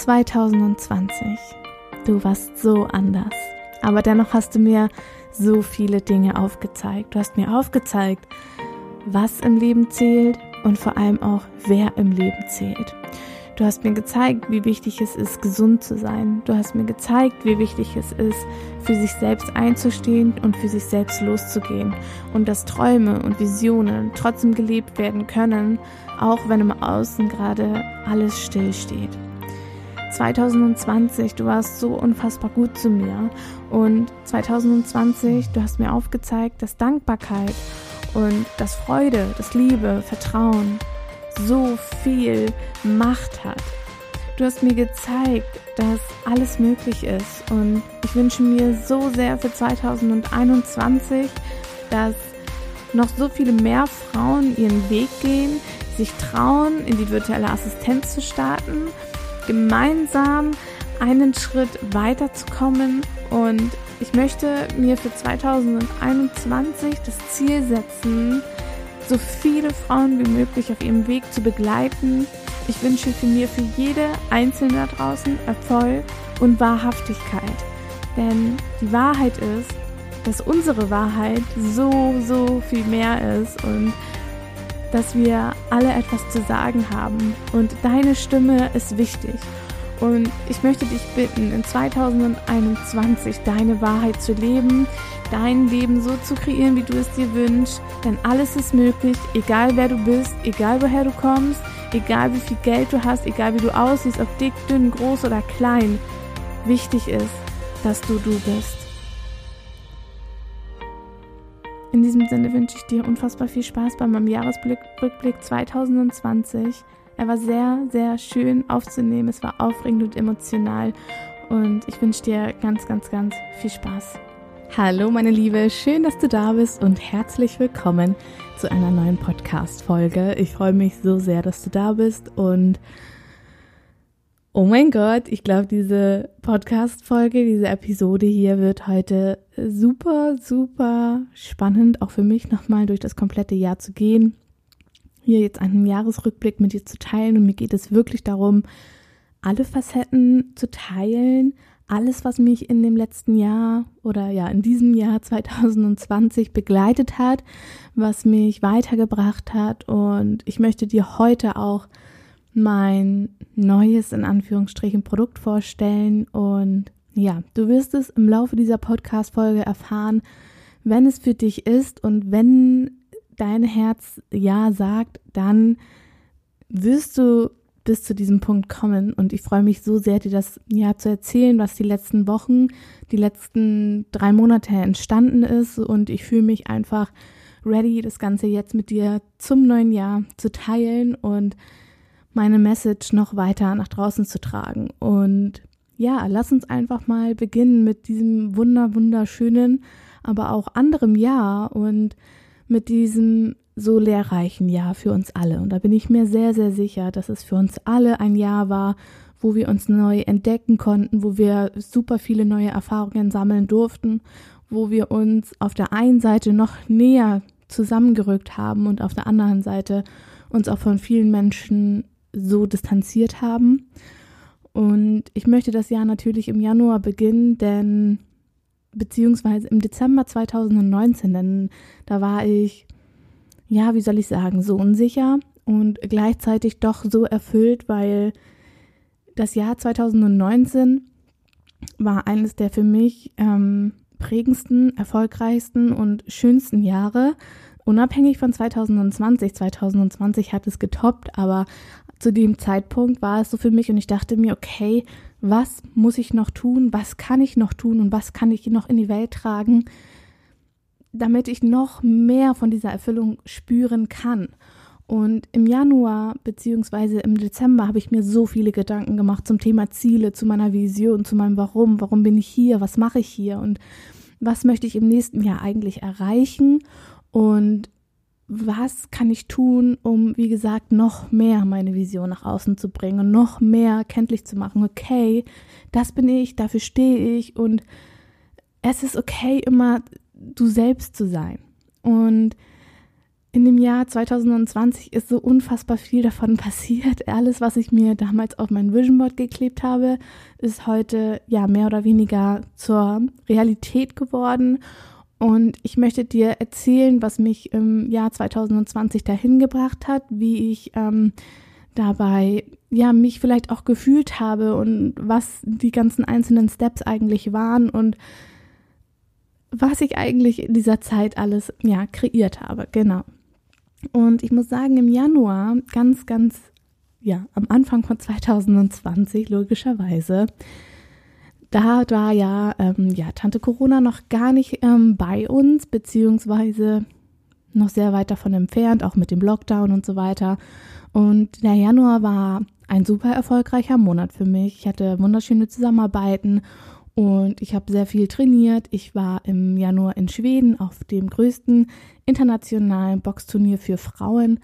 2020. Du warst so anders. Aber dennoch hast du mir so viele Dinge aufgezeigt. Du hast mir aufgezeigt, was im Leben zählt und vor allem auch, wer im Leben zählt. Du hast mir gezeigt, wie wichtig es ist, gesund zu sein. Du hast mir gezeigt, wie wichtig es ist, für sich selbst einzustehen und für sich selbst loszugehen. Und dass Träume und Visionen trotzdem gelebt werden können, auch wenn im Außen gerade alles stillsteht. 2020, du warst so unfassbar gut zu mir. Und 2020, du hast mir aufgezeigt, dass Dankbarkeit und dass Freude, dass Liebe, Vertrauen so viel Macht hat. Du hast mir gezeigt, dass alles möglich ist. Und ich wünsche mir so sehr für 2021, dass noch so viele mehr Frauen ihren Weg gehen, sich trauen, in die virtuelle Assistenz zu starten gemeinsam einen Schritt weiterzukommen. Und ich möchte mir für 2021 das Ziel setzen, so viele Frauen wie möglich auf ihrem Weg zu begleiten. Ich wünsche für mir, für jede Einzelne da draußen Erfolg und Wahrhaftigkeit. Denn die Wahrheit ist, dass unsere Wahrheit so, so viel mehr ist und dass wir alle etwas zu sagen haben und deine Stimme ist wichtig. Und ich möchte dich bitten, in 2021 deine Wahrheit zu leben, dein Leben so zu kreieren, wie du es dir wünschst. Denn alles ist möglich, egal wer du bist, egal woher du kommst, egal wie viel Geld du hast, egal wie du aussiehst, ob dick, dünn, groß oder klein. Wichtig ist, dass du du bist. In diesem Sinne wünsche ich dir unfassbar viel Spaß bei meinem Jahresrückblick 2020. Er war sehr, sehr schön aufzunehmen. Es war aufregend und emotional. Und ich wünsche dir ganz, ganz, ganz viel Spaß. Hallo meine Liebe, schön, dass du da bist und herzlich willkommen zu einer neuen Podcast-Folge. Ich freue mich so sehr, dass du da bist und Oh mein Gott, ich glaube, diese Podcast-Folge, diese Episode hier wird heute super, super spannend, auch für mich nochmal durch das komplette Jahr zu gehen, hier jetzt einen Jahresrückblick mit dir zu teilen. Und mir geht es wirklich darum, alle Facetten zu teilen, alles, was mich in dem letzten Jahr oder ja, in diesem Jahr 2020 begleitet hat, was mich weitergebracht hat. Und ich möchte dir heute auch mein neues, in Anführungsstrichen, Produkt vorstellen. Und ja, du wirst es im Laufe dieser Podcast-Folge erfahren, wenn es für dich ist und wenn dein Herz Ja sagt, dann wirst du bis zu diesem Punkt kommen. Und ich freue mich so sehr, dir das ja zu erzählen, was die letzten Wochen, die letzten drei Monate entstanden ist. Und ich fühle mich einfach ready, das Ganze jetzt mit dir zum neuen Jahr zu teilen und meine Message noch weiter nach draußen zu tragen. Und ja, lass uns einfach mal beginnen mit diesem wunder, wunderschönen, aber auch anderem Jahr und mit diesem so lehrreichen Jahr für uns alle. Und da bin ich mir sehr, sehr sicher, dass es für uns alle ein Jahr war, wo wir uns neu entdecken konnten, wo wir super viele neue Erfahrungen sammeln durften, wo wir uns auf der einen Seite noch näher zusammengerückt haben und auf der anderen Seite uns auch von vielen Menschen so distanziert haben. Und ich möchte das Jahr natürlich im Januar beginnen, denn beziehungsweise im Dezember 2019, denn da war ich, ja, wie soll ich sagen, so unsicher und gleichzeitig doch so erfüllt, weil das Jahr 2019 war eines der für mich ähm, prägendsten, erfolgreichsten und schönsten Jahre, unabhängig von 2020. 2020 hat es getoppt, aber zu dem Zeitpunkt war es so für mich und ich dachte mir, okay, was muss ich noch tun, was kann ich noch tun und was kann ich noch in die Welt tragen, damit ich noch mehr von dieser Erfüllung spüren kann. Und im Januar beziehungsweise im Dezember habe ich mir so viele Gedanken gemacht zum Thema Ziele, zu meiner Vision, zu meinem Warum, warum bin ich hier, was mache ich hier? Und was möchte ich im nächsten Jahr eigentlich erreichen? Und was kann ich tun, um, wie gesagt, noch mehr meine Vision nach außen zu bringen und noch mehr kenntlich zu machen. Okay, das bin ich, dafür stehe ich und es ist okay, immer du selbst zu sein. Und in dem Jahr 2020 ist so unfassbar viel davon passiert. Alles, was ich mir damals auf mein Vision Board geklebt habe, ist heute ja mehr oder weniger zur Realität geworden. Und ich möchte dir erzählen, was mich im Jahr 2020 dahin gebracht hat, wie ich ähm, dabei ja mich vielleicht auch gefühlt habe und was die ganzen einzelnen Steps eigentlich waren und was ich eigentlich in dieser Zeit alles ja kreiert habe. Genau. Und ich muss sagen, im Januar, ganz, ganz, ja, am Anfang von 2020, logischerweise, da war ja, ähm, ja, Tante Corona noch gar nicht ähm, bei uns, beziehungsweise noch sehr weit davon entfernt, auch mit dem Lockdown und so weiter. Und der Januar war ein super erfolgreicher Monat für mich. Ich hatte wunderschöne Zusammenarbeiten und ich habe sehr viel trainiert. Ich war im Januar in Schweden auf dem größten internationalen Boxturnier für Frauen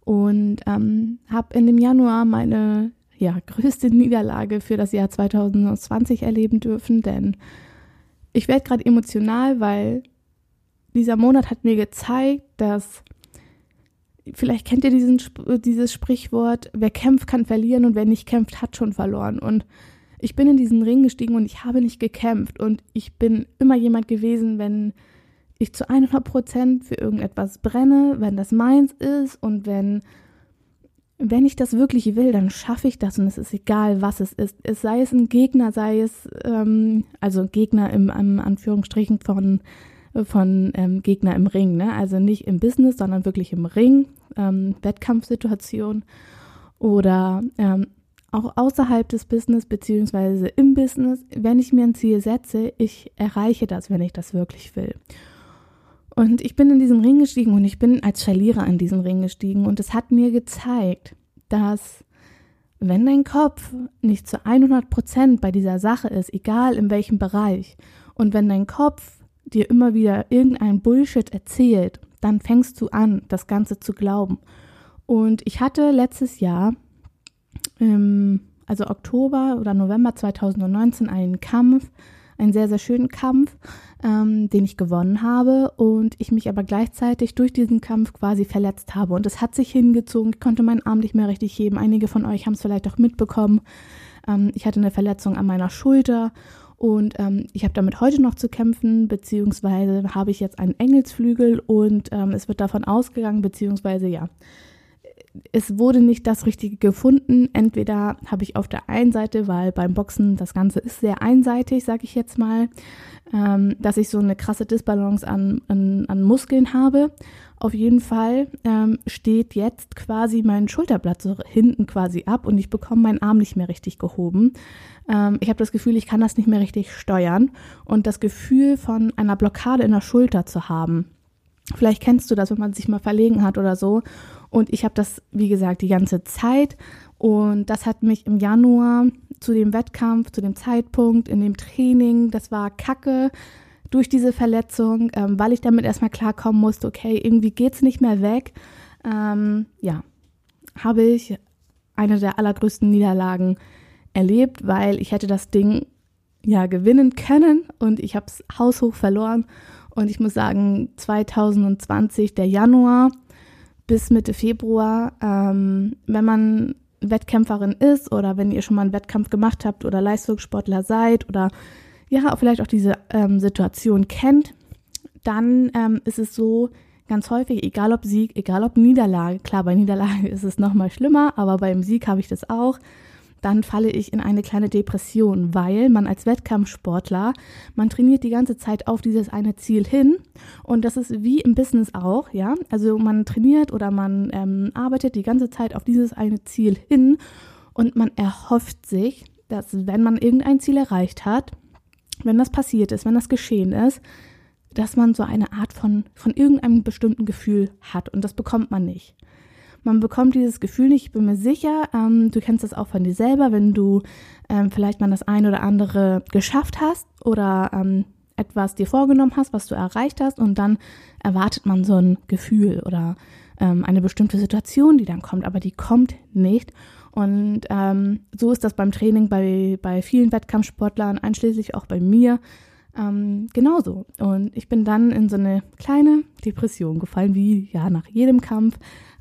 und ähm, habe in dem Januar meine ja, größte Niederlage für das Jahr 2020 erleben dürfen, denn ich werde gerade emotional, weil dieser Monat hat mir gezeigt, dass vielleicht kennt ihr diesen, dieses Sprichwort, wer kämpft, kann verlieren und wer nicht kämpft, hat schon verloren. Und ich bin in diesen Ring gestiegen und ich habe nicht gekämpft und ich bin immer jemand gewesen, wenn ich zu 100 Prozent für irgendetwas brenne, wenn das meins ist und wenn, wenn ich das wirklich will, dann schaffe ich das und es ist egal, was es ist. Es sei es ein Gegner, sei es, ähm, also Gegner im, im Anführungsstrichen von, von ähm, Gegner im Ring, ne? also nicht im Business, sondern wirklich im Ring, ähm, Wettkampfsituation oder ähm, auch außerhalb des Business beziehungsweise im Business, wenn ich mir ein Ziel setze, ich erreiche das, wenn ich das wirklich will. Und ich bin in diesen Ring gestiegen und ich bin als Verlierer in diesen Ring gestiegen und es hat mir gezeigt, dass wenn dein Kopf nicht zu 100 Prozent bei dieser Sache ist, egal in welchem Bereich, und wenn dein Kopf dir immer wieder irgendein Bullshit erzählt, dann fängst du an, das Ganze zu glauben. Und ich hatte letztes Jahr also Oktober oder November 2019 einen Kampf, einen sehr, sehr schönen Kampf, ähm, den ich gewonnen habe und ich mich aber gleichzeitig durch diesen Kampf quasi verletzt habe. Und es hat sich hingezogen, ich konnte meinen Arm nicht mehr richtig heben. Einige von euch haben es vielleicht auch mitbekommen. Ähm, ich hatte eine Verletzung an meiner Schulter und ähm, ich habe damit heute noch zu kämpfen, beziehungsweise habe ich jetzt einen Engelsflügel und ähm, es wird davon ausgegangen, beziehungsweise ja, es wurde nicht das Richtige gefunden. Entweder habe ich auf der einen Seite, weil beim Boxen das Ganze ist sehr einseitig, sage ich jetzt mal, ähm, dass ich so eine krasse Disbalance an, an, an Muskeln habe. Auf jeden Fall ähm, steht jetzt quasi mein Schulterblatt so hinten quasi ab und ich bekomme meinen Arm nicht mehr richtig gehoben. Ähm, ich habe das Gefühl, ich kann das nicht mehr richtig steuern und das Gefühl von einer Blockade in der Schulter zu haben. Vielleicht kennst du das, wenn man sich mal verlegen hat oder so und ich habe das, wie gesagt, die ganze Zeit. Und das hat mich im Januar zu dem Wettkampf, zu dem Zeitpunkt, in dem Training, das war kacke durch diese Verletzung, ähm, weil ich damit erstmal klarkommen musste, okay, irgendwie geht es nicht mehr weg. Ähm, ja, habe ich eine der allergrößten Niederlagen erlebt, weil ich hätte das Ding ja gewinnen können und ich habe es haushoch verloren. Und ich muss sagen, 2020, der Januar, bis Mitte Februar, ähm, wenn man Wettkämpferin ist oder wenn ihr schon mal einen Wettkampf gemacht habt oder Leistungssportler seid oder ja, vielleicht auch diese ähm, Situation kennt, dann ähm, ist es so ganz häufig, egal ob Sieg, egal ob Niederlage, klar, bei Niederlage ist es nochmal schlimmer, aber beim Sieg habe ich das auch, dann falle ich in eine kleine Depression, weil man als Wettkampfsportler, man trainiert die ganze Zeit auf dieses eine Ziel hin und das ist wie im Business auch, ja, also man trainiert oder man ähm, arbeitet die ganze Zeit auf dieses eine Ziel hin und man erhofft sich, dass wenn man irgendein Ziel erreicht hat, wenn das passiert ist, wenn das geschehen ist, dass man so eine Art von, von irgendeinem bestimmten Gefühl hat und das bekommt man nicht. Man bekommt dieses Gefühl nicht, ich bin mir sicher, ähm, du kennst das auch von dir selber, wenn du ähm, vielleicht mal das eine oder andere geschafft hast oder ähm, etwas dir vorgenommen hast, was du erreicht hast und dann erwartet man so ein Gefühl oder ähm, eine bestimmte Situation, die dann kommt, aber die kommt nicht. Und ähm, so ist das beim Training bei, bei vielen Wettkampfsportlern, einschließlich auch bei mir. ähm, genauso. Und ich bin dann in so eine kleine Depression gefallen, wie ja nach jedem Kampf.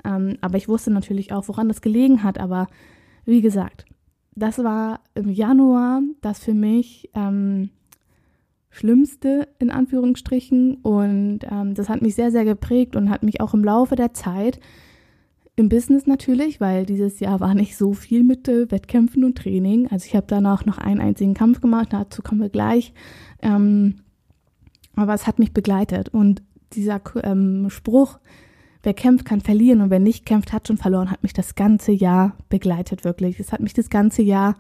Ähm, aber ich wusste natürlich auch, woran das gelegen hat. Aber wie gesagt, das war im Januar das für mich ähm, Schlimmste in Anführungsstrichen. Und ähm, das hat mich sehr, sehr geprägt und hat mich auch im Laufe der Zeit im Business natürlich, weil dieses Jahr war nicht so viel mit äh, Wettkämpfen und Training. Also ich habe danach noch einen einzigen Kampf gemacht, dazu kommen wir gleich. Ähm, aber es hat mich begleitet. Und dieser ähm, Spruch, wer kämpft, kann verlieren und wer nicht kämpft, hat schon verloren, hat mich das ganze Jahr begleitet, wirklich. Es hat mich das ganze Jahr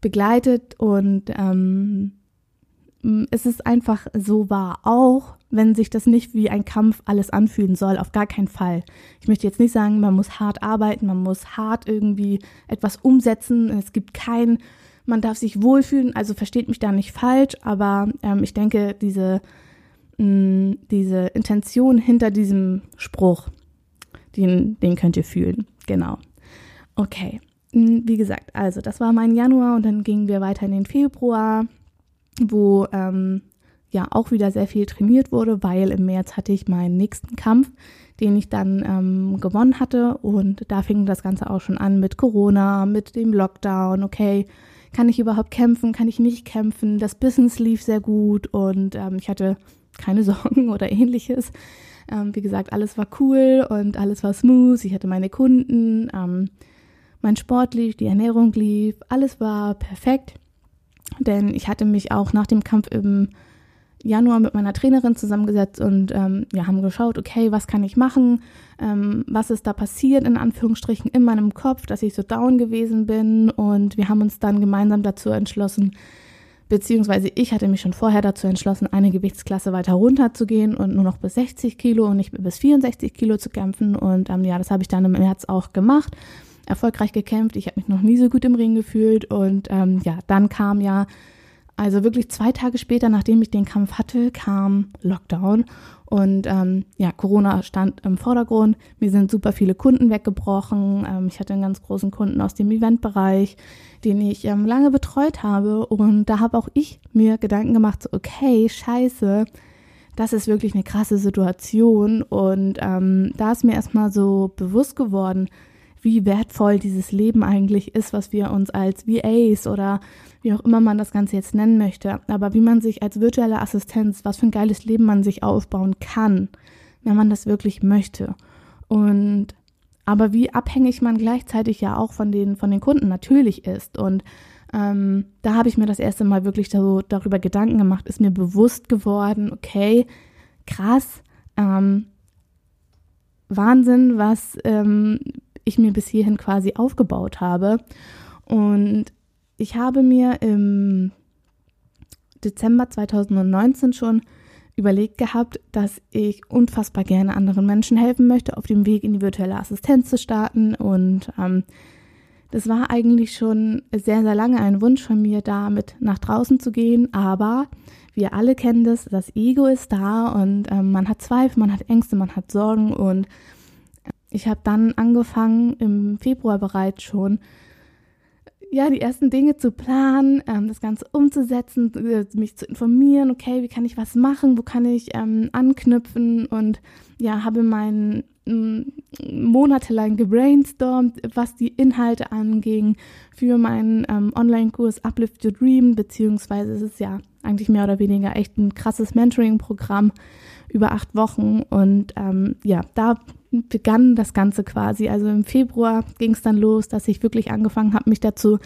begleitet und ähm, es ist einfach so wahr, auch wenn sich das nicht wie ein Kampf alles anfühlen soll, auf gar keinen Fall. Ich möchte jetzt nicht sagen, man muss hart arbeiten, man muss hart irgendwie etwas umsetzen. Es gibt kein, man darf sich wohlfühlen, also versteht mich da nicht falsch, aber ähm, ich denke, diese mh, diese Intention hinter diesem Spruch, den, den könnt ihr fühlen. Genau. Okay. Wie gesagt, also das war mein Januar und dann gingen wir weiter in den Februar, wo ähm, ja auch wieder sehr viel trainiert wurde, weil im März hatte ich meinen nächsten Kampf, den ich dann ähm, gewonnen hatte und da fing das Ganze auch schon an mit Corona, mit dem Lockdown, okay, kann ich überhaupt kämpfen, kann ich nicht kämpfen, das Business lief sehr gut und ähm, ich hatte keine Sorgen oder ähnliches. Ähm, wie gesagt, alles war cool und alles war smooth. Ich hatte meine Kunden, ähm, mein Sport lief, die Ernährung lief, alles war perfekt. Denn ich hatte mich auch nach dem Kampf im Januar mit meiner Trainerin zusammengesetzt und ähm, ja, haben geschaut, okay, was kann ich machen, ähm, was ist da passiert, in Anführungsstrichen, in meinem Kopf, dass ich so down gewesen bin. Und wir haben uns dann gemeinsam dazu entschlossen, beziehungsweise ich hatte mich schon vorher dazu entschlossen, eine Gewichtsklasse weiter runter zu gehen und nur noch bis 60 Kilo und nicht bis 64 Kilo zu kämpfen. Und ähm, ja, das habe ich dann im März auch gemacht, erfolgreich gekämpft. Ich habe mich noch nie so gut im Ring gefühlt und ähm, ja, dann kam ja also wirklich zwei Tage später, nachdem ich den Kampf hatte, kam Lockdown und ähm, ja, Corona stand im Vordergrund. Mir sind super viele Kunden weggebrochen. Ähm, ich hatte einen ganz großen Kunden aus dem Eventbereich, den ich ähm, lange betreut habe. Und da habe auch ich mir Gedanken gemacht, so, okay, scheiße, das ist wirklich eine krasse Situation. Und ähm, da ist mir erstmal so bewusst geworden, wie wertvoll dieses Leben eigentlich ist, was wir uns als VAs oder wie auch immer man das Ganze jetzt nennen möchte, aber wie man sich als virtuelle Assistenz, was für ein geiles Leben man sich aufbauen kann, wenn man das wirklich möchte. Und aber wie abhängig man gleichzeitig ja auch von den, von den Kunden natürlich ist. Und ähm, da habe ich mir das erste Mal wirklich so darüber Gedanken gemacht, ist mir bewusst geworden, okay, krass, ähm, Wahnsinn, was ähm, ich mir bis hierhin quasi aufgebaut habe. Und ich habe mir im Dezember 2019 schon überlegt gehabt, dass ich unfassbar gerne anderen Menschen helfen möchte, auf dem Weg in die virtuelle Assistenz zu starten. Und ähm, das war eigentlich schon sehr, sehr lange ein Wunsch von mir, damit nach draußen zu gehen. Aber wir alle kennen das, das Ego ist da und ähm, man hat Zweifel, man hat Ängste, man hat Sorgen. Und ich habe dann angefangen, im Februar bereits schon ja, die ersten Dinge zu planen, ähm, das Ganze umzusetzen, äh, mich zu informieren, okay, wie kann ich was machen, wo kann ich ähm, anknüpfen und ja, habe meinen monatelang gebrainstormt, was die Inhalte anging für meinen ähm, Online-Kurs Uplift Your Dream, beziehungsweise es ist ja eigentlich mehr oder weniger echt ein krasses Mentoring-Programm über acht Wochen und ähm, ja, da begann das Ganze quasi. Also im Februar ging es dann los, dass ich wirklich angefangen habe, mich dazu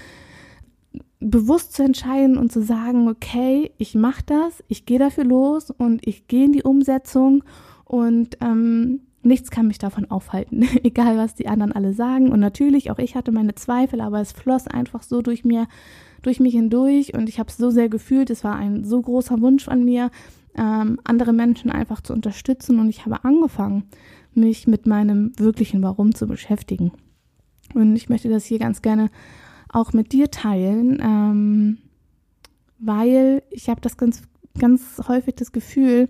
bewusst zu entscheiden und zu sagen, okay, ich mache das, ich gehe dafür los und ich gehe in die Umsetzung und ähm, nichts kann mich davon aufhalten, egal was die anderen alle sagen. Und natürlich, auch ich hatte meine Zweifel, aber es floss einfach so durch mir, durch mich hindurch und ich habe es so sehr gefühlt. Es war ein so großer Wunsch von mir, ähm, andere Menschen einfach zu unterstützen und ich habe angefangen, mich mit meinem wirklichen Warum zu beschäftigen. Und ich möchte das hier ganz gerne auch mit dir teilen, ähm, weil ich habe das ganz, ganz häufig das Gefühl,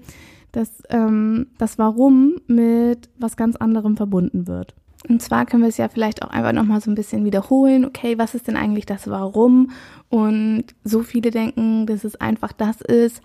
dass ähm, das Warum mit was ganz anderem verbunden wird. Und zwar können wir es ja vielleicht auch einfach nochmal so ein bisschen wiederholen. Okay, was ist denn eigentlich das Warum? Und so viele denken, dass es einfach das ist,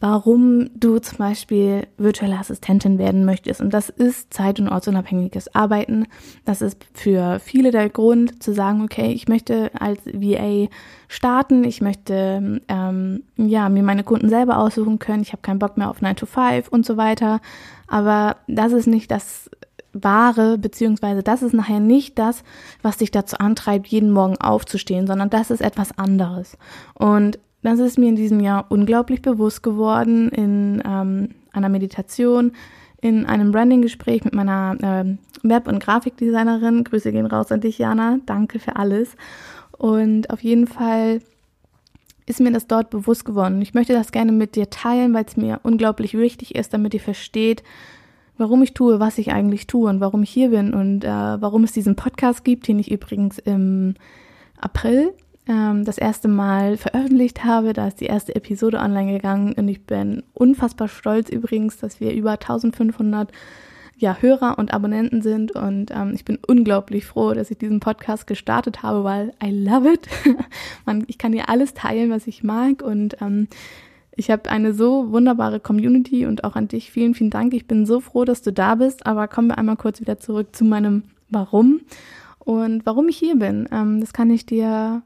warum du zum Beispiel virtuelle Assistentin werden möchtest. Und das ist zeit- und ortsunabhängiges Arbeiten. Das ist für viele der Grund zu sagen, okay, ich möchte als VA starten, ich möchte ähm, ja mir meine Kunden selber aussuchen können, ich habe keinen Bock mehr auf 9 to 5 und so weiter. Aber das ist nicht das Wahre, beziehungsweise das ist nachher nicht das, was dich dazu antreibt, jeden Morgen aufzustehen, sondern das ist etwas anderes. Und das ist mir in diesem Jahr unglaublich bewusst geworden in ähm, einer Meditation, in einem Branding-Gespräch mit meiner ähm, Web- und Grafikdesignerin. Grüße gehen raus an dich, Jana. Danke für alles. Und auf jeden Fall ist mir das dort bewusst geworden. Ich möchte das gerne mit dir teilen, weil es mir unglaublich wichtig ist, damit ihr versteht, warum ich tue, was ich eigentlich tue und warum ich hier bin und äh, warum es diesen Podcast gibt, den ich übrigens im April ähm, das erste Mal veröffentlicht habe. Da ist die erste Episode online gegangen und ich bin unfassbar stolz übrigens, dass wir über 1500 ja, Hörer und Abonnenten sind und ähm, ich bin unglaublich froh, dass ich diesen Podcast gestartet habe, weil I love it. Man, ich kann hier alles teilen, was ich mag und ähm, ich habe eine so wunderbare Community und auch an dich vielen, vielen Dank. Ich bin so froh, dass du da bist, aber kommen wir einmal kurz wieder zurück zu meinem Warum und warum ich hier bin. Ähm, das kann ich dir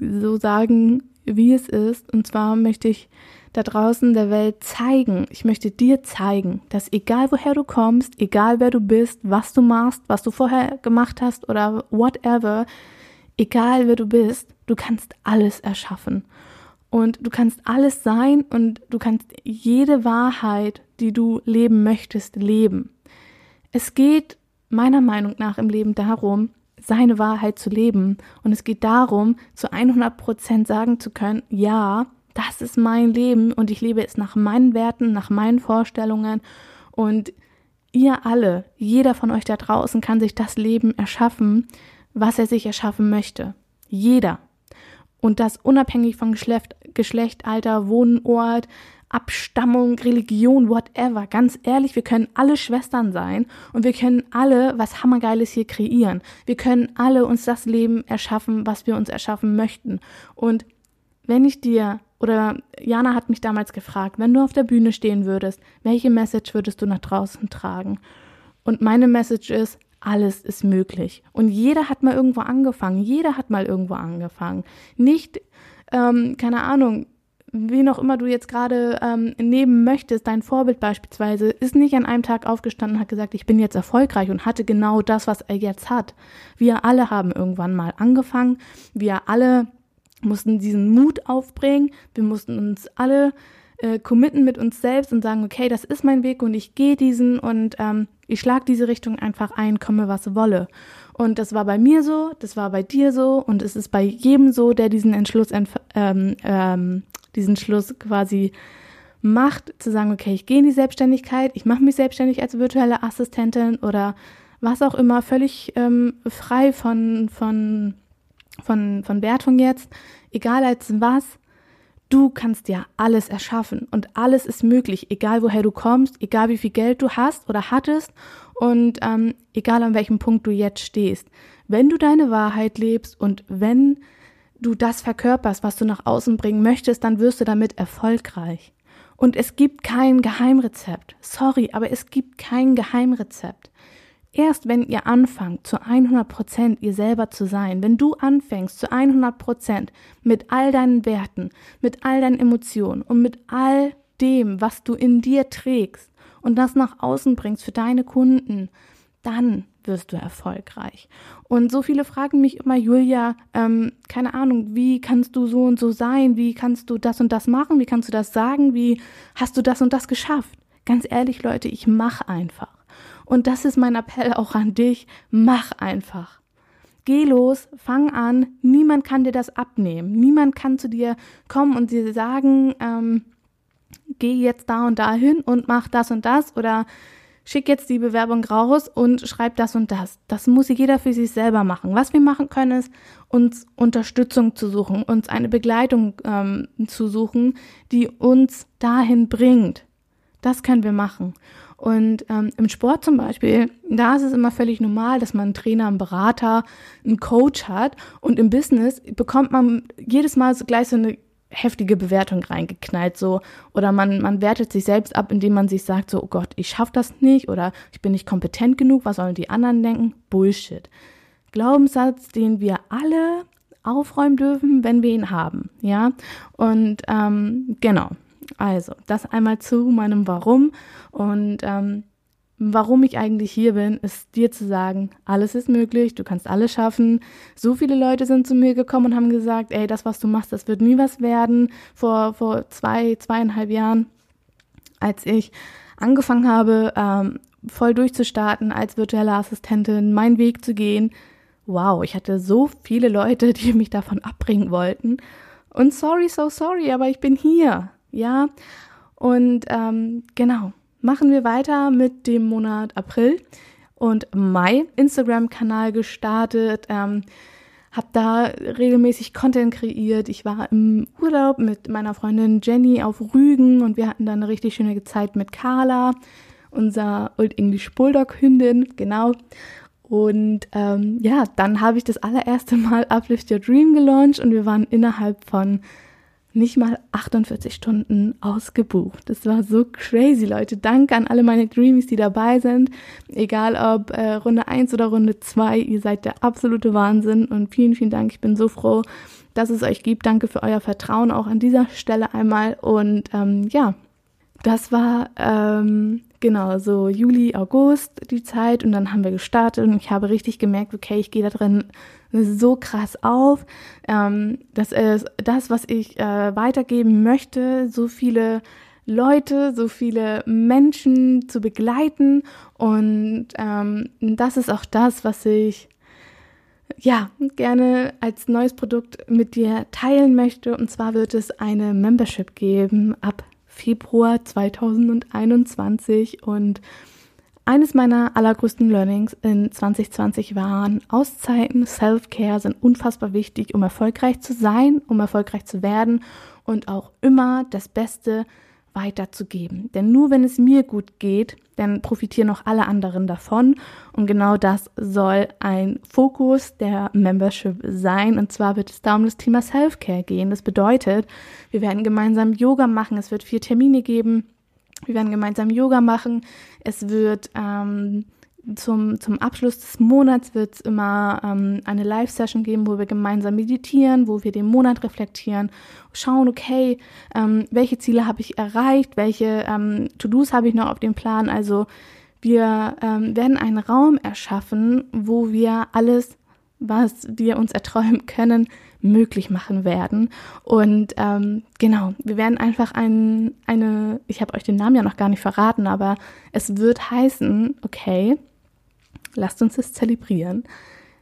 so sagen, wie es ist. Und zwar möchte ich da draußen der Welt zeigen, ich möchte dir zeigen, dass egal woher du kommst, egal wer du bist, was du machst, was du vorher gemacht hast oder whatever, egal wer du bist, du kannst alles erschaffen. Und du kannst alles sein und du kannst jede Wahrheit, die du leben möchtest, leben. Es geht meiner Meinung nach im Leben darum, seine Wahrheit zu leben. Und es geht darum, zu 100 Prozent sagen zu können, ja, das ist mein Leben und ich lebe es nach meinen Werten, nach meinen Vorstellungen und ihr alle, jeder von euch da draußen kann sich das Leben erschaffen, was er sich erschaffen möchte. Jeder. Und das unabhängig von Geschlecht, Geschlecht Alter, Wohnort, Abstammung, Religion, whatever. Ganz ehrlich, wir können alle Schwestern sein und wir können alle was Hammergeiles hier kreieren. Wir können alle uns das Leben erschaffen, was wir uns erschaffen möchten. Und wenn ich dir oder Jana hat mich damals gefragt, wenn du auf der Bühne stehen würdest, welche Message würdest du nach draußen tragen? Und meine Message ist, alles ist möglich. Und jeder hat mal irgendwo angefangen. Jeder hat mal irgendwo angefangen. Nicht, ähm, keine Ahnung, wen auch immer du jetzt gerade ähm, nehmen möchtest, dein Vorbild beispielsweise, ist nicht an einem Tag aufgestanden und hat gesagt, ich bin jetzt erfolgreich und hatte genau das, was er jetzt hat. Wir alle haben irgendwann mal angefangen. Wir alle mussten diesen Mut aufbringen. Wir mussten uns alle äh, committen mit uns selbst und sagen, okay, das ist mein Weg und ich gehe diesen und ähm, ich schlage diese Richtung einfach ein, komme was wolle. Und das war bei mir so, das war bei dir so und es ist bei jedem so, der diesen Entschluss ähm, ähm, diesen Schluss quasi macht, zu sagen, okay, ich gehe in die Selbstständigkeit, ich mache mich selbstständig als virtuelle Assistentin oder was auch immer, völlig ähm, frei von, von, von, von Wertung jetzt, egal als was, du kannst ja alles erschaffen und alles ist möglich, egal woher du kommst, egal wie viel Geld du hast oder hattest und ähm, egal an welchem Punkt du jetzt stehst. Wenn du deine Wahrheit lebst und wenn du das verkörperst, was du nach außen bringen möchtest, dann wirst du damit erfolgreich. Und es gibt kein Geheimrezept. Sorry, aber es gibt kein Geheimrezept. Erst wenn ihr anfangt, zu 100 Prozent ihr selber zu sein, wenn du anfängst, zu 100 Prozent mit all deinen Werten, mit all deinen Emotionen und mit all dem, was du in dir trägst und das nach außen bringst für deine Kunden, dann wirst du erfolgreich. Und so viele fragen mich immer, Julia, ähm, keine Ahnung, wie kannst du so und so sein? Wie kannst du das und das machen? Wie kannst du das sagen? Wie hast du das und das geschafft? Ganz ehrlich, Leute, ich mach einfach. Und das ist mein Appell auch an dich. Mach einfach. Geh los, fang an. Niemand kann dir das abnehmen. Niemand kann zu dir kommen und dir sagen, ähm, geh jetzt da und da hin und mach das und das oder schick jetzt die Bewerbung raus und schreib das und das. Das muss jeder für sich selber machen. Was wir machen können, ist, uns Unterstützung zu suchen, uns eine Begleitung ähm, zu suchen, die uns dahin bringt. Das können wir machen. Und ähm, im Sport zum Beispiel, da ist es immer völlig normal, dass man einen Trainer, einen Berater, einen Coach hat. Und im Business bekommt man jedes Mal so gleich so eine heftige Bewertung reingeknallt, so. Oder man, man wertet sich selbst ab, indem man sich sagt, so, oh Gott, ich schaff das nicht oder ich bin nicht kompetent genug, was sollen die anderen denken? Bullshit. Glaubenssatz, den wir alle aufräumen dürfen, wenn wir ihn haben, ja. Und ähm, genau. Also, das einmal zu meinem Warum und ähm, warum ich eigentlich hier bin, ist dir zu sagen, alles ist möglich, du kannst alles schaffen. So viele Leute sind zu mir gekommen und haben gesagt, ey, das, was du machst, das wird nie was werden. Vor, vor zwei, zweieinhalb Jahren, als ich angefangen habe, ähm, voll durchzustarten als virtuelle Assistentin, meinen Weg zu gehen. Wow, ich hatte so viele Leute, die mich davon abbringen wollten. Und sorry, so sorry, aber ich bin hier, ja. Und ähm, genau, machen wir weiter mit dem Monat April und Mai Instagram-Kanal gestartet. Ähm, habe da regelmäßig Content kreiert. Ich war im Urlaub mit meiner Freundin Jenny auf Rügen und wir hatten da eine richtig schöne Zeit mit Carla, unser Old English Bulldog Hündin, genau. Und ähm, ja, dann habe ich das allererste Mal Uplift Your Dream gelauncht und wir waren innerhalb von nicht mal 48 Stunden ausgebucht. Das war so crazy, Leute. Danke an alle meine Dreamies, die dabei sind. Egal ob äh, Runde 1 oder Runde 2, ihr seid der absolute Wahnsinn und vielen, vielen Dank. Ich bin so froh, dass es euch gibt. Danke für euer Vertrauen auch an dieser Stelle einmal. Und ähm, ja, das war ähm, genau so Juli, August die Zeit und dann haben wir gestartet und ich habe richtig gemerkt, okay, ich gehe da drin so krass auf. Ähm, das ist das, was ich äh, weitergeben möchte, so viele Leute, so viele Menschen zu begleiten. Und ähm, das ist auch das, was ich ja gerne als neues Produkt mit dir teilen möchte. Und zwar wird es eine Membership geben ab Februar 2021 und eines meiner allergrößten Learnings in 2020 waren Auszeiten, Self-Care sind unfassbar wichtig, um erfolgreich zu sein, um erfolgreich zu werden und auch immer das Beste weiterzugeben. Denn nur wenn es mir gut geht, dann profitieren auch alle anderen davon. Und genau das soll ein Fokus der Membership sein. Und zwar wird es da um das Thema Self-Care gehen. Das bedeutet, wir werden gemeinsam Yoga machen. Es wird vier Termine geben wir werden gemeinsam Yoga machen. Es wird ähm, zum, zum Abschluss des Monats wird es immer ähm, eine Live-Session geben, wo wir gemeinsam meditieren, wo wir den Monat reflektieren, schauen, okay, ähm, welche Ziele habe ich erreicht, welche ähm, To-Dos habe ich noch auf dem Plan. Also wir ähm, werden einen Raum erschaffen, wo wir alles, was wir uns erträumen können, möglich machen werden. Und ähm, genau, wir werden einfach ein, eine, ich habe euch den Namen ja noch gar nicht verraten, aber es wird heißen, okay, lasst uns das zelebrieren.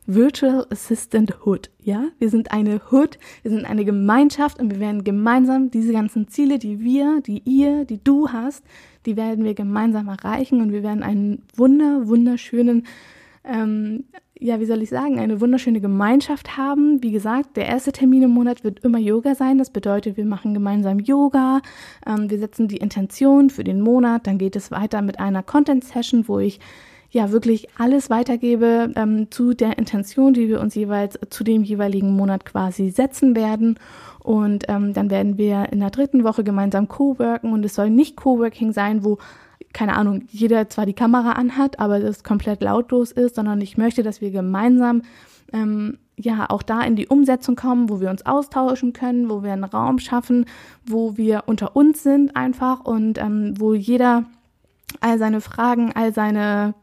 Virtual Assistant Hood, ja? Wir sind eine Hood, wir sind eine Gemeinschaft und wir werden gemeinsam diese ganzen Ziele, die wir, die ihr, die du hast, die werden wir gemeinsam erreichen und wir werden einen wunder, wunderschönen ähm, ja, wie soll ich sagen, eine wunderschöne Gemeinschaft haben. Wie gesagt, der erste Termin im Monat wird immer Yoga sein. Das bedeutet, wir machen gemeinsam Yoga. Ähm, wir setzen die Intention für den Monat. Dann geht es weiter mit einer Content-Session, wo ich ja wirklich alles weitergebe ähm, zu der Intention, die wir uns jeweils zu dem jeweiligen Monat quasi setzen werden. Und ähm, dann werden wir in der dritten Woche gemeinsam co-worken und es soll nicht Co-working sein, wo keine Ahnung, jeder zwar die Kamera anhat, aber das komplett lautlos ist, sondern ich möchte, dass wir gemeinsam ähm, ja auch da in die Umsetzung kommen, wo wir uns austauschen können, wo wir einen Raum schaffen, wo wir unter uns sind einfach und ähm, wo jeder all seine Fragen, all seine,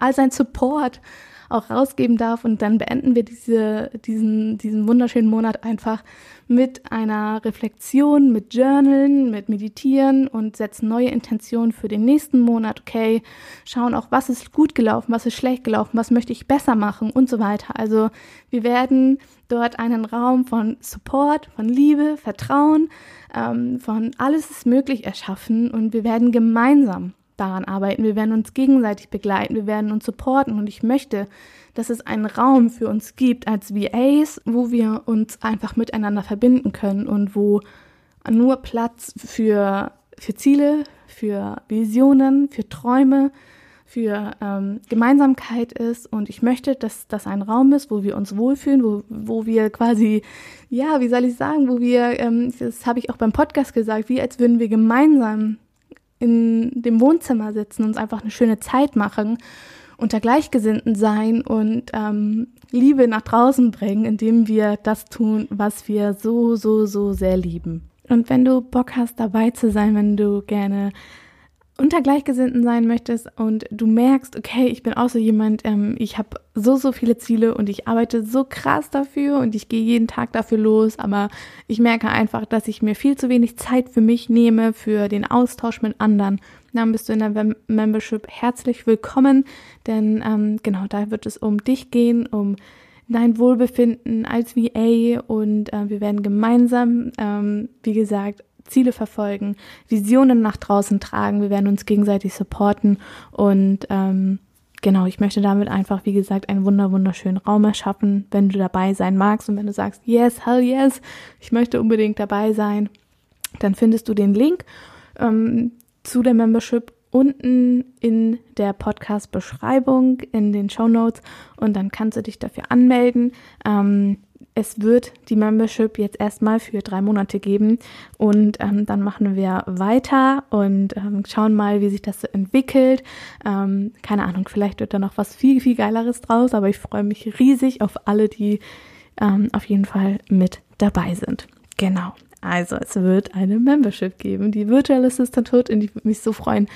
all sein Support auch rausgeben darf. Und dann beenden wir diese, diesen, diesen wunderschönen Monat einfach mit einer Reflexion, mit Journalen, mit Meditieren und setzen neue Intentionen für den nächsten Monat. Okay, schauen auch, was ist gut gelaufen, was ist schlecht gelaufen, was möchte ich besser machen und so weiter. Also wir werden dort einen Raum von Support, von Liebe, Vertrauen, ähm, von alles ist möglich erschaffen und wir werden gemeinsam daran arbeiten. Wir werden uns gegenseitig begleiten, wir werden uns supporten. Und ich möchte, dass es einen Raum für uns gibt als VAs, wo wir uns einfach miteinander verbinden können und wo nur Platz für, für Ziele, für Visionen, für Träume, für ähm, Gemeinsamkeit ist. Und ich möchte, dass das ein Raum ist, wo wir uns wohlfühlen, wo, wo wir quasi, ja, wie soll ich sagen, wo wir, ähm, das habe ich auch beim Podcast gesagt, wie als würden wir gemeinsam in dem Wohnzimmer sitzen, uns einfach eine schöne Zeit machen, unter Gleichgesinnten sein und ähm, Liebe nach draußen bringen, indem wir das tun, was wir so, so, so sehr lieben. Und wenn du Bock hast, dabei zu sein, wenn du gerne unter Gleichgesinnten sein möchtest und du merkst, okay, ich bin auch so jemand, ähm, ich habe so, so viele Ziele und ich arbeite so krass dafür und ich gehe jeden Tag dafür los, aber ich merke einfach, dass ich mir viel zu wenig Zeit für mich nehme, für den Austausch mit anderen. Dann bist du in der Membership herzlich willkommen, denn ähm, genau da wird es um dich gehen, um dein Wohlbefinden als VA und äh, wir werden gemeinsam, ähm, wie gesagt, Ziele verfolgen, Visionen nach draußen tragen. Wir werden uns gegenseitig supporten und ähm, genau, ich möchte damit einfach, wie gesagt, einen wunder wunderschönen Raum erschaffen, wenn du dabei sein magst und wenn du sagst, yes, hell yes, ich möchte unbedingt dabei sein, dann findest du den Link ähm, zu der Membership unten in der Podcast-Beschreibung, in den Show Notes und dann kannst du dich dafür anmelden. Ähm, es wird die Membership jetzt erstmal für drei Monate geben und ähm, dann machen wir weiter und ähm, schauen mal, wie sich das so entwickelt. Ähm, keine Ahnung, vielleicht wird da noch was viel, viel Geileres draus, aber ich freue mich riesig auf alle, die ähm, auf jeden Fall mit dabei sind. Genau. Also es wird eine Membership geben, die Virtual Assistant Hood, in die würde mich so freuen,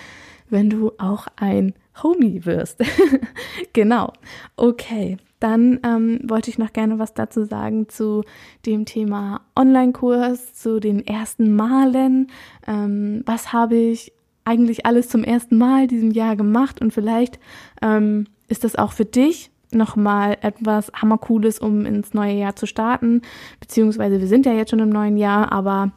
wenn du auch ein Homie wirst. genau. Okay. Dann ähm, wollte ich noch gerne was dazu sagen zu dem Thema Online-Kurs, zu den ersten Malen. Ähm, was habe ich eigentlich alles zum ersten Mal diesem Jahr gemacht? Und vielleicht ähm, ist das auch für dich nochmal etwas Hammercooles, um ins neue Jahr zu starten. Beziehungsweise wir sind ja jetzt schon im neuen Jahr, aber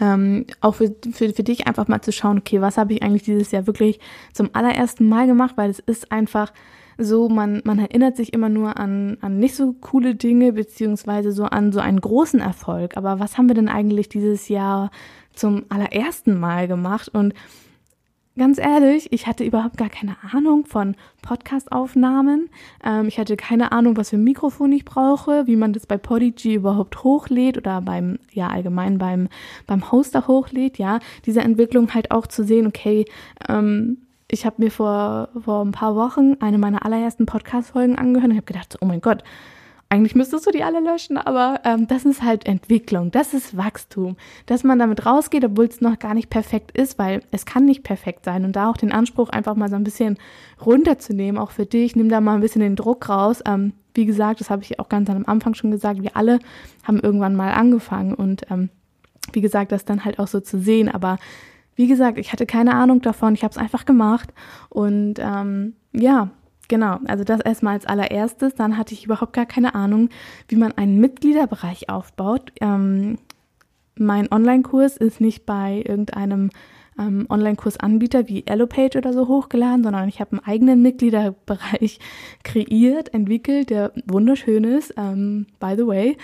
ähm, auch für, für, für dich einfach mal zu schauen, okay, was habe ich eigentlich dieses Jahr wirklich zum allerersten Mal gemacht, weil es ist einfach so, man, man erinnert sich immer nur an, an nicht so coole Dinge, beziehungsweise so an so einen großen Erfolg. Aber was haben wir denn eigentlich dieses Jahr zum allerersten Mal gemacht? Und ganz ehrlich, ich hatte überhaupt gar keine Ahnung von Podcast-Aufnahmen. Ähm, ich hatte keine Ahnung, was für ein Mikrofon ich brauche, wie man das bei Podigy überhaupt hochlädt oder beim, ja, allgemein beim, beim Hoster hochlädt, ja. Diese Entwicklung halt auch zu sehen, okay, ähm, ich habe mir vor, vor ein paar Wochen eine meiner allerersten Podcast-Folgen angehört und habe gedacht, oh mein Gott, eigentlich müsstest du die alle löschen, aber ähm, das ist halt Entwicklung, das ist Wachstum, dass man damit rausgeht, obwohl es noch gar nicht perfekt ist, weil es kann nicht perfekt sein und da auch den Anspruch einfach mal so ein bisschen runterzunehmen, auch für dich, nimm da mal ein bisschen den Druck raus. Ähm, wie gesagt, das habe ich auch ganz am Anfang schon gesagt, wir alle haben irgendwann mal angefangen und ähm, wie gesagt, das dann halt auch so zu sehen, aber wie gesagt, ich hatte keine Ahnung davon, ich habe es einfach gemacht und ähm, ja, genau, also das erstmal als allererstes. Dann hatte ich überhaupt gar keine Ahnung, wie man einen Mitgliederbereich aufbaut. Ähm, mein Online-Kurs ist nicht bei irgendeinem ähm, Online-Kursanbieter wie Allopage oder so hochgeladen, sondern ich habe einen eigenen Mitgliederbereich kreiert, entwickelt, der wunderschön ist, ähm, by the way.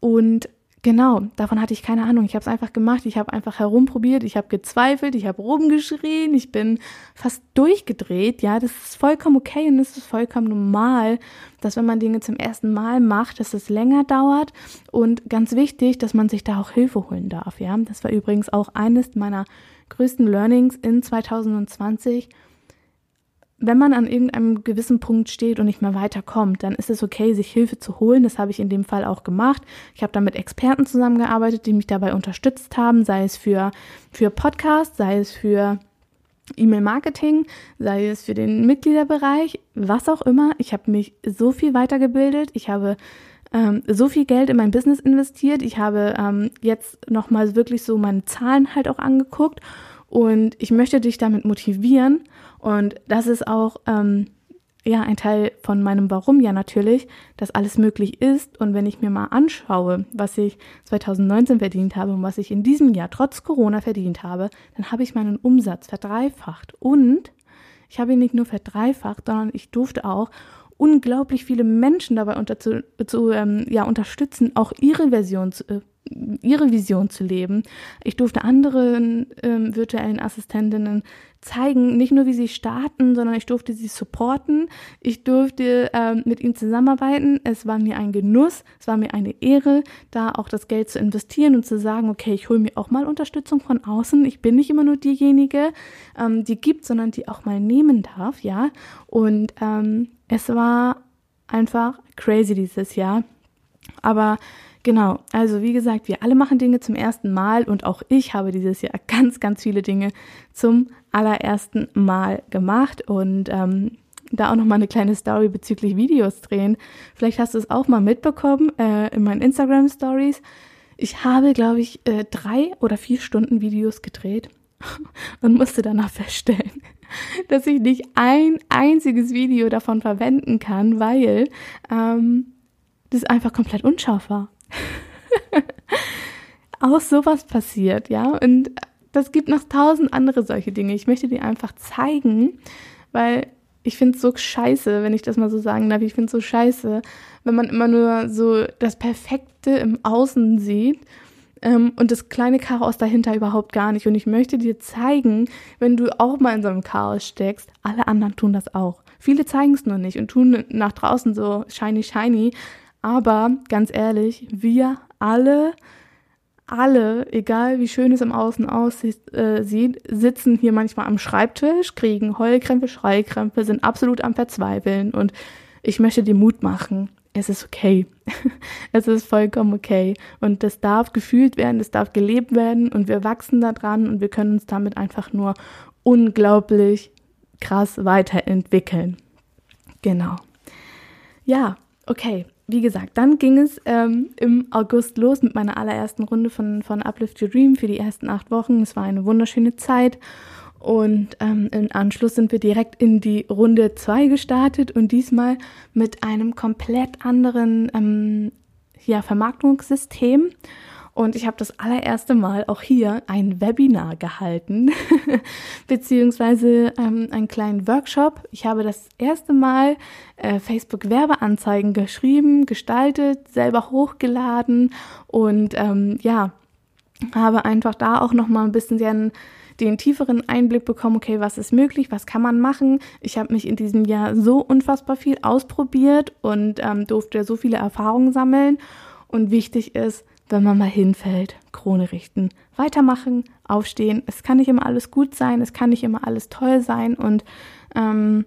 Und Genau, davon hatte ich keine Ahnung. Ich habe es einfach gemacht, ich habe einfach herumprobiert, ich habe gezweifelt, ich habe rumgeschrien, ich bin fast durchgedreht. Ja, das ist vollkommen okay und es ist vollkommen normal, dass wenn man Dinge zum ersten Mal macht, dass es länger dauert und ganz wichtig, dass man sich da auch Hilfe holen darf. Ja, das war übrigens auch eines meiner größten Learnings in 2020 wenn man an irgendeinem gewissen Punkt steht und nicht mehr weiterkommt, dann ist es okay, sich Hilfe zu holen. Das habe ich in dem Fall auch gemacht. Ich habe da mit Experten zusammengearbeitet, die mich dabei unterstützt haben, sei es für, für Podcast, sei es für E-Mail-Marketing, sei es für den Mitgliederbereich, was auch immer. Ich habe mich so viel weitergebildet. Ich habe ähm, so viel Geld in mein Business investiert. Ich habe ähm, jetzt nochmal wirklich so meine Zahlen halt auch angeguckt und ich möchte dich damit motivieren. Und das ist auch ähm, ja ein Teil von meinem Warum ja natürlich, dass alles möglich ist. Und wenn ich mir mal anschaue, was ich 2019 verdient habe und was ich in diesem Jahr trotz Corona verdient habe, dann habe ich meinen Umsatz verdreifacht. Und ich habe ihn nicht nur verdreifacht, sondern ich durfte auch unglaublich viele Menschen dabei unter, zu, zu ähm, ja, unterstützen, auch ihre Version zu, äh, ihre Vision zu leben. Ich durfte anderen ähm, virtuellen Assistentinnen zeigen, nicht nur wie sie starten, sondern ich durfte sie supporten. Ich durfte ähm, mit ihnen zusammenarbeiten. Es war mir ein Genuss, es war mir eine Ehre, da auch das Geld zu investieren und zu sagen, okay, ich hole mir auch mal Unterstützung von außen. Ich bin nicht immer nur diejenige, ähm, die gibt, sondern die auch mal nehmen darf, ja. Und ähm, es war einfach crazy dieses Jahr. Aber Genau, also wie gesagt, wir alle machen Dinge zum ersten Mal und auch ich habe dieses Jahr ganz, ganz viele Dinge zum allerersten Mal gemacht und ähm, da auch noch mal eine kleine Story bezüglich Videos drehen. Vielleicht hast du es auch mal mitbekommen äh, in meinen Instagram Stories. Ich habe, glaube ich, äh, drei oder vier Stunden Videos gedreht und musste danach feststellen, dass ich nicht ein einziges Video davon verwenden kann, weil ähm, das einfach komplett unscharf war. auch sowas passiert, ja. Und das gibt noch tausend andere solche Dinge. Ich möchte dir einfach zeigen, weil ich finde es so scheiße, wenn ich das mal so sagen darf. Ich finde es so scheiße, wenn man immer nur so das Perfekte im Außen sieht ähm, und das kleine Chaos dahinter überhaupt gar nicht. Und ich möchte dir zeigen, wenn du auch mal in so einem Chaos steckst, alle anderen tun das auch. Viele zeigen es nur nicht und tun nach draußen so shiny, shiny. Aber ganz ehrlich, wir alle alle, egal wie schön es im Außen aussieht, äh, sitzen hier manchmal am Schreibtisch, kriegen Heulkrämpfe, Schreikrämpfe, sind absolut am Verzweifeln und ich möchte dir Mut machen. Es ist okay. es ist vollkommen okay. Und das darf gefühlt werden, das darf gelebt werden und wir wachsen daran und wir können uns damit einfach nur unglaublich krass weiterentwickeln. Genau. Ja, okay wie gesagt, dann ging es ähm, im August los mit meiner allerersten Runde von, von Uplift Your Dream für die ersten acht Wochen. Es war eine wunderschöne Zeit. Und ähm, im Anschluss sind wir direkt in die Runde zwei gestartet und diesmal mit einem komplett anderen ähm, ja, Vermarktungssystem. Und ich habe das allererste Mal auch hier ein Webinar gehalten, beziehungsweise ähm, einen kleinen Workshop. Ich habe das erste Mal äh, Facebook-Werbeanzeigen geschrieben, gestaltet, selber hochgeladen und ähm, ja, habe einfach da auch nochmal ein bisschen den, den tieferen Einblick bekommen, okay, was ist möglich, was kann man machen. Ich habe mich in diesem Jahr so unfassbar viel ausprobiert und ähm, durfte so viele Erfahrungen sammeln. Und wichtig ist, wenn man mal hinfällt, Krone richten, weitermachen, aufstehen. Es kann nicht immer alles gut sein, es kann nicht immer alles toll sein und ähm,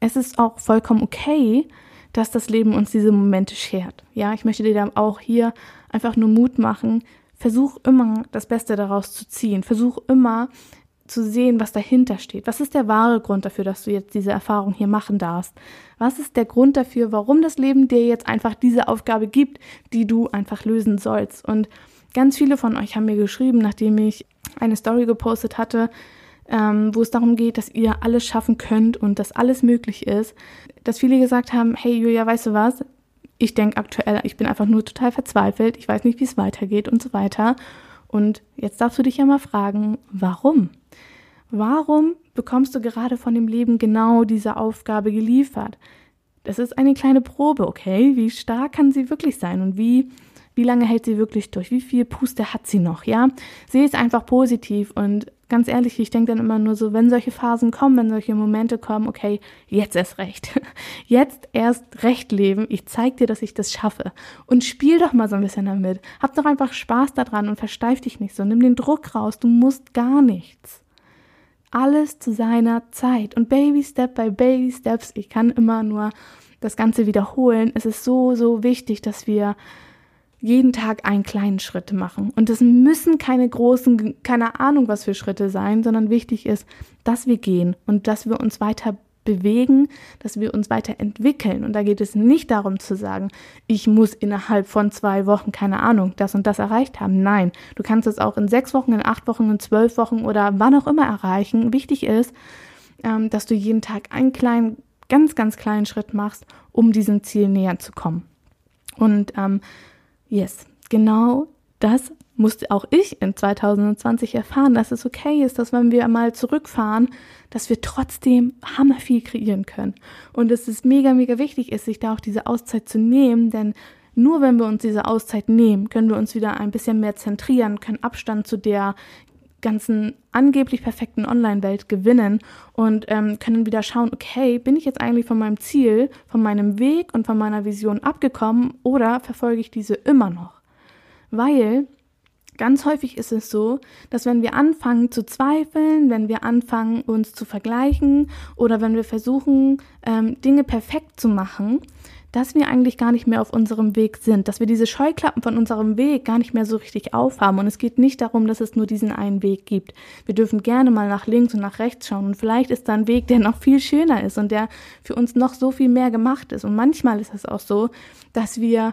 es ist auch vollkommen okay, dass das Leben uns diese Momente schert. Ja, ich möchte dir da auch hier einfach nur Mut machen. Versuch immer das Beste daraus zu ziehen. Versuch immer zu sehen, was dahinter steht. Was ist der wahre Grund dafür, dass du jetzt diese Erfahrung hier machen darfst? Was ist der Grund dafür, warum das Leben dir jetzt einfach diese Aufgabe gibt, die du einfach lösen sollst? Und ganz viele von euch haben mir geschrieben, nachdem ich eine Story gepostet hatte, ähm, wo es darum geht, dass ihr alles schaffen könnt und dass alles möglich ist, dass viele gesagt haben, hey Julia, weißt du was? Ich denke aktuell, ich bin einfach nur total verzweifelt, ich weiß nicht, wie es weitergeht und so weiter. Und jetzt darfst du dich ja mal fragen, warum? Warum bekommst du gerade von dem Leben genau diese Aufgabe geliefert? Das ist eine kleine Probe, okay? Wie stark kann sie wirklich sein und wie, wie lange hält sie wirklich durch? Wie viel Puste hat sie noch, ja? Sehe es einfach positiv und ganz ehrlich, ich denke dann immer nur so, wenn solche Phasen kommen, wenn solche Momente kommen, okay, jetzt erst recht. Jetzt erst recht leben. Ich zeig dir, dass ich das schaffe. Und spiel doch mal so ein bisschen damit. Hab doch einfach Spaß daran und versteif dich nicht so. Nimm den Druck raus. Du musst gar nichts alles zu seiner Zeit und Baby Step by Baby Steps. Ich kann immer nur das Ganze wiederholen. Es ist so, so wichtig, dass wir jeden Tag einen kleinen Schritt machen. Und es müssen keine großen, keine Ahnung was für Schritte sein, sondern wichtig ist, dass wir gehen und dass wir uns weiter bewegen, dass wir uns weiterentwickeln. Und da geht es nicht darum zu sagen, ich muss innerhalb von zwei Wochen, keine Ahnung, das und das erreicht haben. Nein, du kannst es auch in sechs Wochen, in acht Wochen, in zwölf Wochen oder wann auch immer erreichen. Wichtig ist, ähm, dass du jeden Tag einen kleinen, ganz, ganz kleinen Schritt machst, um diesem Ziel näher zu kommen. Und ähm, yes, genau das musste auch ich in 2020 erfahren, dass es okay ist, dass wenn wir mal zurückfahren, dass wir trotzdem hammer viel kreieren können. Und dass es mega, mega wichtig ist, sich da auch diese Auszeit zu nehmen, denn nur wenn wir uns diese Auszeit nehmen, können wir uns wieder ein bisschen mehr zentrieren, können Abstand zu der ganzen angeblich perfekten Online-Welt gewinnen und ähm, können wieder schauen, okay, bin ich jetzt eigentlich von meinem Ziel, von meinem Weg und von meiner Vision abgekommen oder verfolge ich diese immer noch? Weil ganz häufig ist es so, dass wenn wir anfangen zu zweifeln, wenn wir anfangen uns zu vergleichen oder wenn wir versuchen, ähm, Dinge perfekt zu machen, dass wir eigentlich gar nicht mehr auf unserem Weg sind, dass wir diese Scheuklappen von unserem Weg gar nicht mehr so richtig aufhaben. Und es geht nicht darum, dass es nur diesen einen Weg gibt. Wir dürfen gerne mal nach links und nach rechts schauen. Und vielleicht ist da ein Weg, der noch viel schöner ist und der für uns noch so viel mehr gemacht ist. Und manchmal ist es auch so, dass wir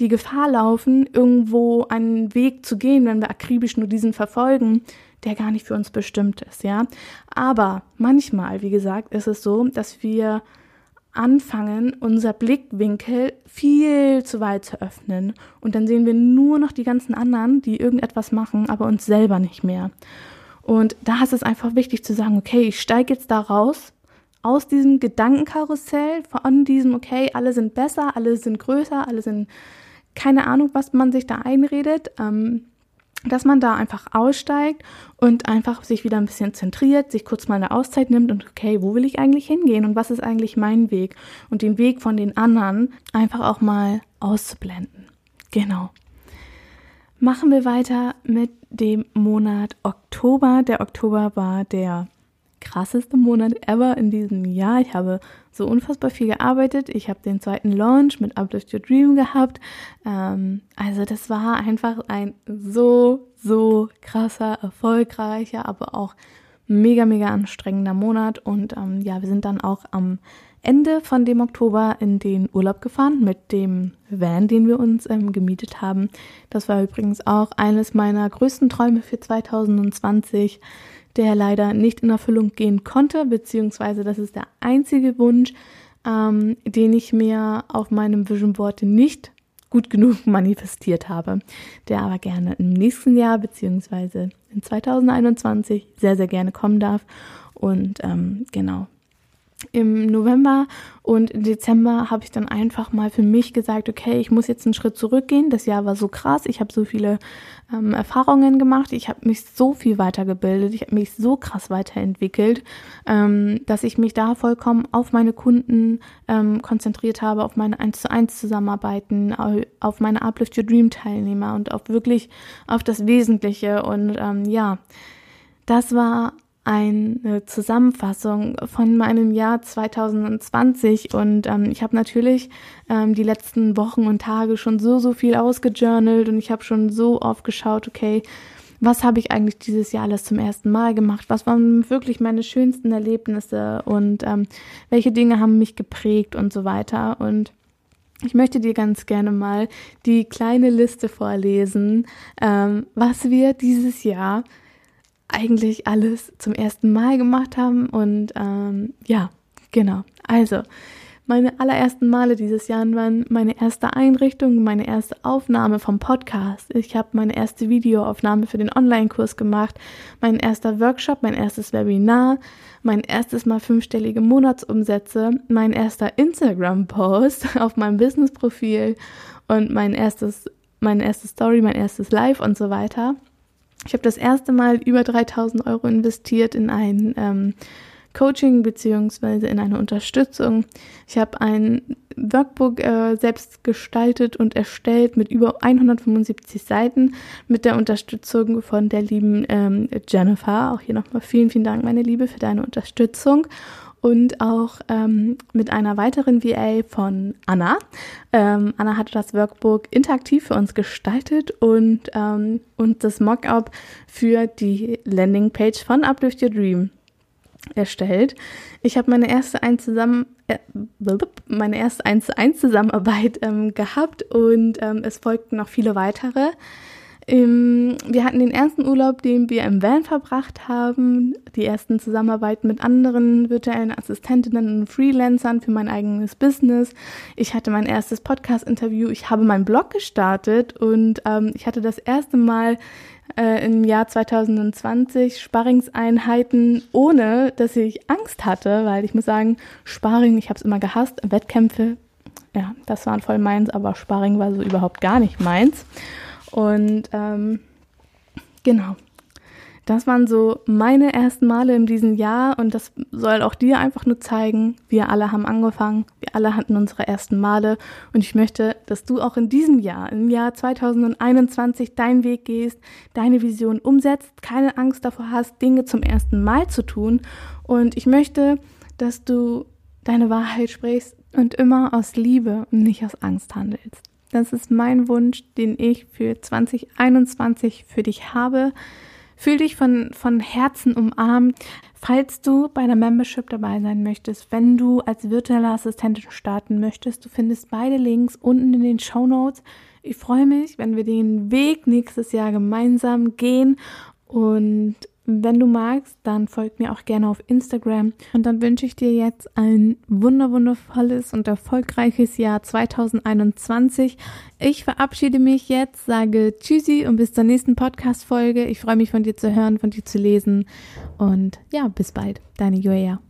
die Gefahr laufen, irgendwo einen Weg zu gehen, wenn wir akribisch nur diesen verfolgen, der gar nicht für uns bestimmt ist, ja. Aber manchmal, wie gesagt, ist es so, dass wir anfangen, unser Blickwinkel viel zu weit zu öffnen. Und dann sehen wir nur noch die ganzen anderen, die irgendetwas machen, aber uns selber nicht mehr. Und da ist es einfach wichtig zu sagen, okay, ich steige jetzt da raus, aus diesem Gedankenkarussell, von diesem, okay, alle sind besser, alle sind größer, alle sind keine Ahnung, was man sich da einredet. Ähm, dass man da einfach aussteigt und einfach sich wieder ein bisschen zentriert, sich kurz mal eine Auszeit nimmt und okay, wo will ich eigentlich hingehen und was ist eigentlich mein Weg und den Weg von den anderen einfach auch mal auszublenden. Genau. Machen wir weiter mit dem Monat Oktober. Der Oktober war der krasseste Monat ever in diesem Jahr. Ich habe so unfassbar viel gearbeitet. Ich habe den zweiten Launch mit Uplift Your Dream gehabt. Ähm, also das war einfach ein so, so krasser, erfolgreicher, aber auch mega, mega anstrengender Monat. Und ähm, ja, wir sind dann auch am Ende von dem Oktober in den Urlaub gefahren mit dem Van, den wir uns ähm, gemietet haben. Das war übrigens auch eines meiner größten Träume für 2020 der leider nicht in Erfüllung gehen konnte, beziehungsweise das ist der einzige Wunsch, ähm, den ich mir auf meinem Vision Board nicht gut genug manifestiert habe, der aber gerne im nächsten Jahr beziehungsweise in 2021 sehr, sehr gerne kommen darf. Und ähm, genau, im November und Dezember habe ich dann einfach mal für mich gesagt, okay, ich muss jetzt einen Schritt zurückgehen. Das Jahr war so krass, ich habe so viele ähm, Erfahrungen gemacht, ich habe mich so viel weitergebildet, ich habe mich so krass weiterentwickelt, ähm, dass ich mich da vollkommen auf meine Kunden ähm, konzentriert habe, auf meine 1 zu 1 Zusammenarbeiten, auf meine Uplift Your Dream Teilnehmer und auch wirklich auf das Wesentliche. Und ähm, ja, das war eine Zusammenfassung von meinem Jahr 2020 und ähm, ich habe natürlich ähm, die letzten Wochen und Tage schon so, so viel ausgejournalt und ich habe schon so oft geschaut, okay, was habe ich eigentlich dieses Jahr alles zum ersten Mal gemacht? Was waren wirklich meine schönsten Erlebnisse? Und ähm, welche Dinge haben mich geprägt und so weiter? Und ich möchte dir ganz gerne mal die kleine Liste vorlesen, ähm, was wir dieses Jahr eigentlich alles zum ersten Mal gemacht haben. Und ähm, ja, genau. Also, meine allerersten Male dieses Jahr waren meine erste Einrichtung, meine erste Aufnahme vom Podcast. Ich habe meine erste Videoaufnahme für den Online-Kurs gemacht, mein erster Workshop, mein erstes Webinar, mein erstes Mal fünfstellige Monatsumsätze, mein erster Instagram-Post auf meinem Business-Profil und mein erstes, meine erste Story, mein erstes Live und so weiter. Ich habe das erste Mal über 3000 Euro investiert in ein ähm, Coaching beziehungsweise in eine Unterstützung. Ich habe ein Workbook äh, selbst gestaltet und erstellt mit über 175 Seiten mit der Unterstützung von der lieben ähm, Jennifer. Auch hier nochmal vielen, vielen Dank, meine Liebe, für deine Unterstützung und auch ähm, mit einer weiteren VA von Anna. Ähm, Anna hatte das Workbook interaktiv für uns gestaltet und, ähm, und das Mockup für die Landingpage von Uplift Your Dream erstellt. Ich habe meine erste ein zusammen äh, meine erste 1 zu 1 Zusammenarbeit ähm, gehabt und ähm, es folgten noch viele weitere. Ähm, wir hatten den ersten Urlaub, den wir im Van verbracht haben, die ersten Zusammenarbeiten mit anderen virtuellen Assistentinnen und Freelancern für mein eigenes Business. Ich hatte mein erstes Podcast-Interview, ich habe meinen Blog gestartet und ähm, ich hatte das erste Mal äh, im Jahr 2020 Sparringseinheiten, ohne dass ich Angst hatte, weil ich muss sagen, Sparring, ich habe es immer gehasst, Wettkämpfe ja, das waren voll meins, aber Sparring war so überhaupt gar nicht meins. Und ähm, genau, das waren so meine ersten Male in diesem Jahr und das soll auch dir einfach nur zeigen, wir alle haben angefangen, wir alle hatten unsere ersten Male und ich möchte, dass du auch in diesem Jahr, im Jahr 2021, deinen Weg gehst, deine Vision umsetzt, keine Angst davor hast, Dinge zum ersten Mal zu tun und ich möchte, dass du deine Wahrheit sprichst und immer aus Liebe und nicht aus Angst handelst. Das ist mein Wunsch, den ich für 2021 für dich habe. Fühl dich von, von Herzen umarmt. Falls du bei der Membership dabei sein möchtest, wenn du als virtuelle Assistentin starten möchtest, du findest beide Links unten in den Show Notes. Ich freue mich, wenn wir den Weg nächstes Jahr gemeinsam gehen und wenn du magst, dann folg mir auch gerne auf Instagram. Und dann wünsche ich dir jetzt ein wunderwundervolles und erfolgreiches Jahr 2021. Ich verabschiede mich jetzt, sage Tschüssi und bis zur nächsten Podcast-Folge. Ich freue mich von dir zu hören, von dir zu lesen. Und ja, bis bald. Deine Joja.